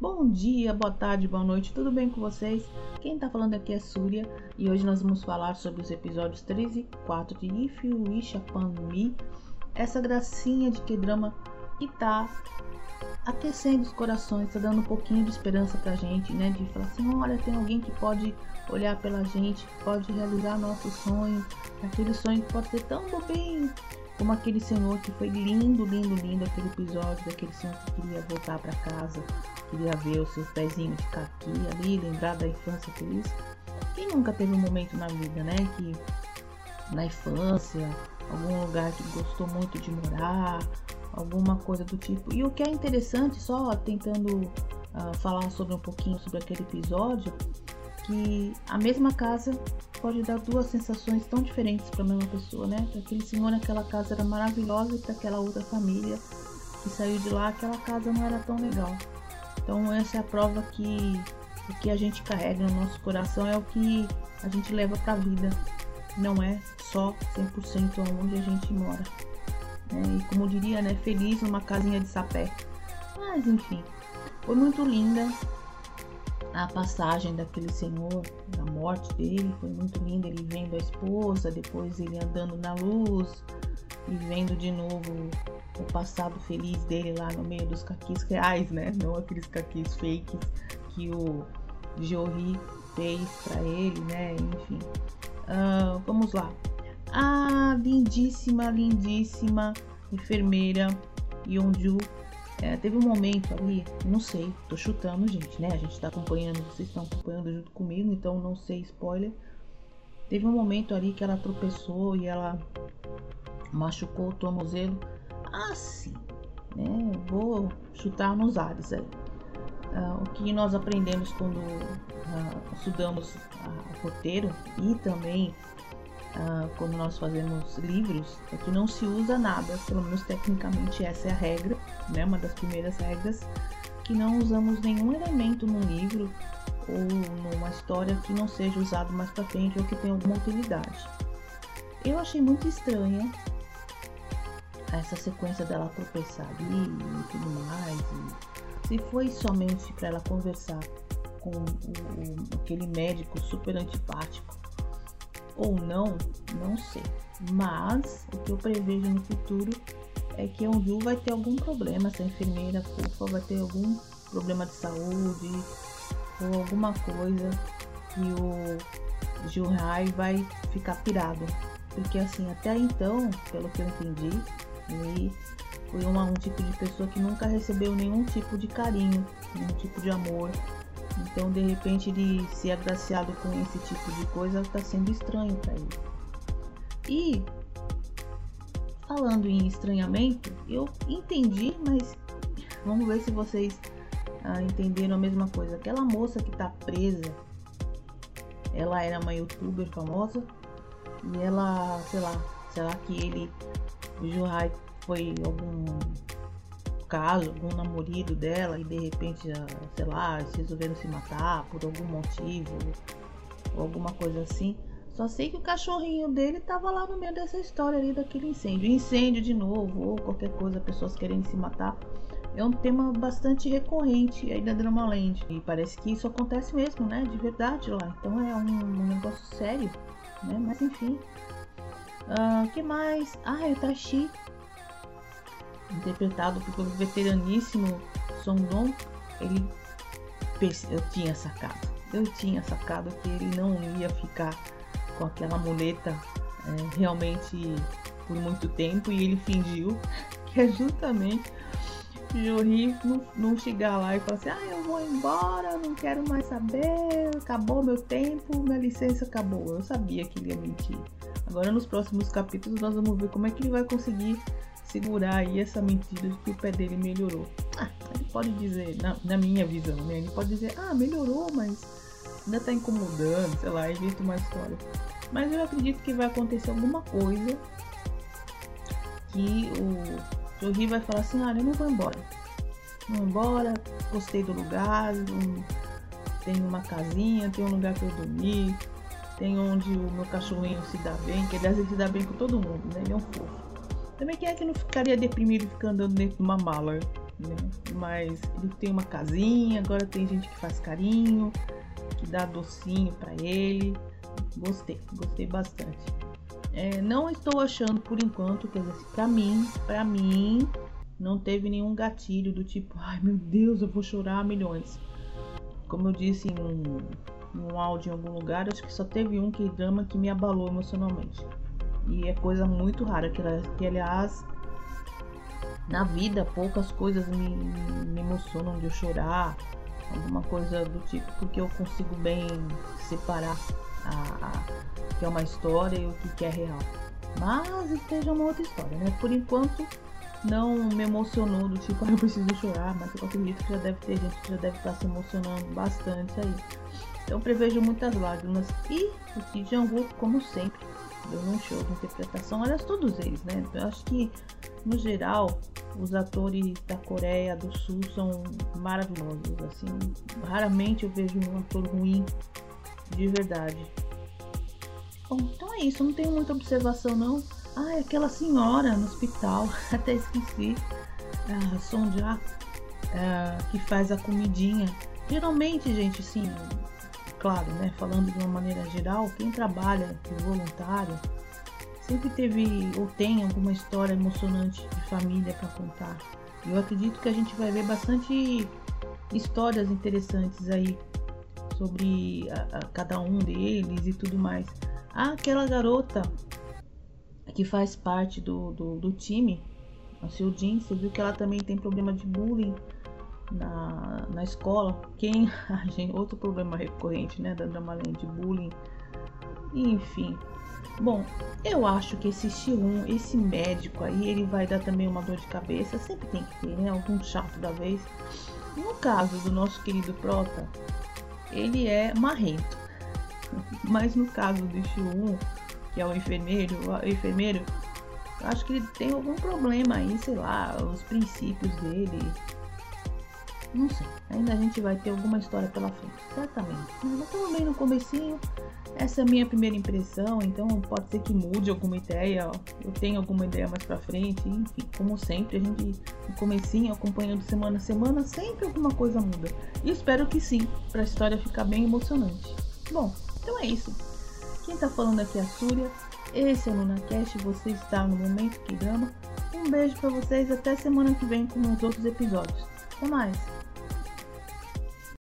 Bom dia, boa tarde, boa noite, tudo bem com vocês? Quem tá falando aqui é Súria e hoje nós vamos falar sobre os episódios 3 e 4 de If You Wish Upon Me, essa gracinha de que drama que tá aquecendo os corações, tá dando um pouquinho de esperança pra gente, né? De falar assim: olha, tem alguém que pode olhar pela gente, que pode realizar nosso sonho, aquele sonho que pode ser tão bobinho como aquele senhor que foi lindo, lindo, lindo aquele episódio daquele senhor que queria voltar para casa, queria ver os seus pezinhos de caqui ali, lembrar da infância feliz. Quem nunca teve um momento na vida, né, que na infância, algum lugar que gostou muito de morar, alguma coisa do tipo. E o que é interessante, só tentando uh, falar sobre um pouquinho sobre aquele episódio, que a mesma casa pode dar duas sensações tão diferentes para a mesma pessoa, né? Para aquele senhor naquela casa era maravilhosa e para aquela outra família que saiu de lá, aquela casa não era tão legal. Então essa é a prova que o que a gente carrega no nosso coração é o que a gente leva para a vida. Não é só 100% onde a gente mora. Né? E como diria, né, feliz numa casinha de sapé. Mas enfim, foi muito linda a passagem daquele senhor, da morte dele, foi muito linda. Ele vendo a esposa, depois ele andando na luz e vendo de novo o passado feliz dele lá no meio dos caquis reais, né? Não aqueles caquis fakes que o Jory fez para ele, né? Enfim, uh, vamos lá. A lindíssima, lindíssima enfermeira Yonju é, teve um momento ali, não sei, tô chutando, gente, né? A gente tá acompanhando, vocês estão acompanhando junto comigo, então não sei spoiler. Teve um momento ali que ela tropeçou e ela machucou o tornozelo assim, né? Vou chutar nos ares aí. Uh, o que nós aprendemos quando uh, estudamos uh, o roteiro e também Uh, quando nós fazemos livros é que não se usa nada, pelo menos tecnicamente essa é a regra, né? Uma das primeiras regras, que não usamos nenhum elemento num livro ou numa história que não seja usado mais para frente ou que tenha alguma utilidade. Eu achei muito estranha essa sequência dela tropeçar ali e tudo mais. E se foi somente para ela conversar com o, o, aquele médico super antipático ou não, não sei. Mas o que eu prevejo no futuro é que a Ju vai ter algum problema, essa enfermeira fofa vai ter algum problema de saúde ou alguma coisa que o Juhai vai ficar pirado. Porque assim, até então, pelo que eu entendi, ele foi uma, um tipo de pessoa que nunca recebeu nenhum tipo de carinho, nenhum tipo de amor, então, de repente, ele ser agraciado com esse tipo de coisa está sendo estranho para ele. E falando em estranhamento, eu entendi, mas vamos ver se vocês ah, entenderam a mesma coisa. Aquela moça que está presa, ela era uma youtuber famosa e ela, sei lá, será que ele, o Juhai, foi algum caso, algum namorado dela e de repente, sei lá, eles resolveram se matar por algum motivo ou alguma coisa assim. Só sei que o cachorrinho dele tava lá no meio dessa história ali daquele incêndio. Incêndio de novo, ou qualquer coisa, pessoas querendo se matar. É um tema bastante recorrente aí da Dramaland. E parece que isso acontece mesmo, né? De verdade lá. Então é um, um negócio sério, né? Mas enfim. O uh, ah, que mais? Ah, o Tashi interpretado pelo veteraníssimo Song Dong, ele eu tinha sacado, eu tinha sacado que ele não ia ficar com aquela muleta é, realmente por muito tempo e ele fingiu que é justamente Jori não, não chegar lá e falar assim, ah, eu vou embora, não quero mais saber, acabou meu tempo, minha licença acabou. Eu sabia que ele ia mentir. Agora nos próximos capítulos nós vamos ver como é que ele vai conseguir segurar aí essa mentira de que o pé dele melhorou. Ah, ele pode dizer, na, na minha visão, né? Ele pode dizer, ah, melhorou, mas ainda tá incomodando, sei lá, inventa uma história. Mas eu acredito que vai acontecer alguma coisa que o Jory vai falar assim, ah, eu não vou embora. Não vou embora, gostei do lugar, tenho uma casinha, tenho um lugar para eu dormir, tem onde o meu cachorrinho se dá bem, que aliás ele se dá bem com todo mundo, né? Ele é um fofo. Também quem é que não ficaria deprimido ficando andando dentro de uma mala, né? Mas ele tem uma casinha, agora tem gente que faz carinho, que dá docinho para ele. Gostei, gostei bastante. É, não estou achando por enquanto, quer dizer, pra mim, pra mim, não teve nenhum gatilho do tipo, ai meu Deus, eu vou chorar milhões. Como eu disse em um, em um áudio em algum lugar, acho que só teve um que drama que me abalou emocionalmente. E é coisa muito rara, que, que aliás, na vida poucas coisas me, me emocionam de eu chorar, alguma coisa do tipo, porque eu consigo bem separar a, a que é uma história e o que é real. Mas esteja uma outra história, né? Por enquanto não me emocionou do tipo, eu preciso chorar, mas eu acredito que já deve ter gente que já deve estar se emocionando bastante aí. Então prevejo muitas lágrimas. E o Ki Jong-woo, como sempre, deu um show de interpretação. Aliás, todos eles, né? Eu acho que, no geral, os atores da Coreia do Sul são maravilhosos. Assim, raramente eu vejo um ator ruim de verdade. Bom, então é isso. Não tenho muita observação, não. Ah, é aquela senhora no hospital, até esqueci. A Sonja, que faz a comidinha. Geralmente, gente, sim, claro, né? Falando de uma maneira geral, quem trabalha de voluntário sempre teve ou tem alguma história emocionante de família para contar. Eu acredito que a gente vai ver bastante histórias interessantes aí sobre a, a cada um deles e tudo mais. Ah, aquela garota que faz parte do, do, do time, a Jean, você viu que ela também tem problema de bullying na, na escola. Quem. gente, outro problema recorrente, né? Da Dramaland de bullying. Enfim. Bom, eu acho que esse X1, esse médico aí, ele vai dar também uma dor de cabeça. Sempre tem que ter, né? Algum chato da vez. No caso do nosso querido Prota, ele é marrento. Mas no caso do X1, que é o enfermeiro, o enfermeiro, acho que ele tem algum problema aí, sei lá, os princípios dele. Não sei, ainda a gente vai ter alguma história pela frente, certamente. Mas estamos bem no comecinho, essa é a minha primeira impressão, então pode ser que mude alguma ideia, eu tenho alguma ideia mais pra frente, enfim, como sempre, a gente no comecinho, acompanhando semana a semana, sempre alguma coisa muda. E espero que sim, pra história ficar bem emocionante. Bom, então é isso. Quem tá falando aqui é a Súria. Esse é o LunaCast, você está no Momento que Drama. Um beijo para vocês, até semana que vem com os outros episódios. Até mais!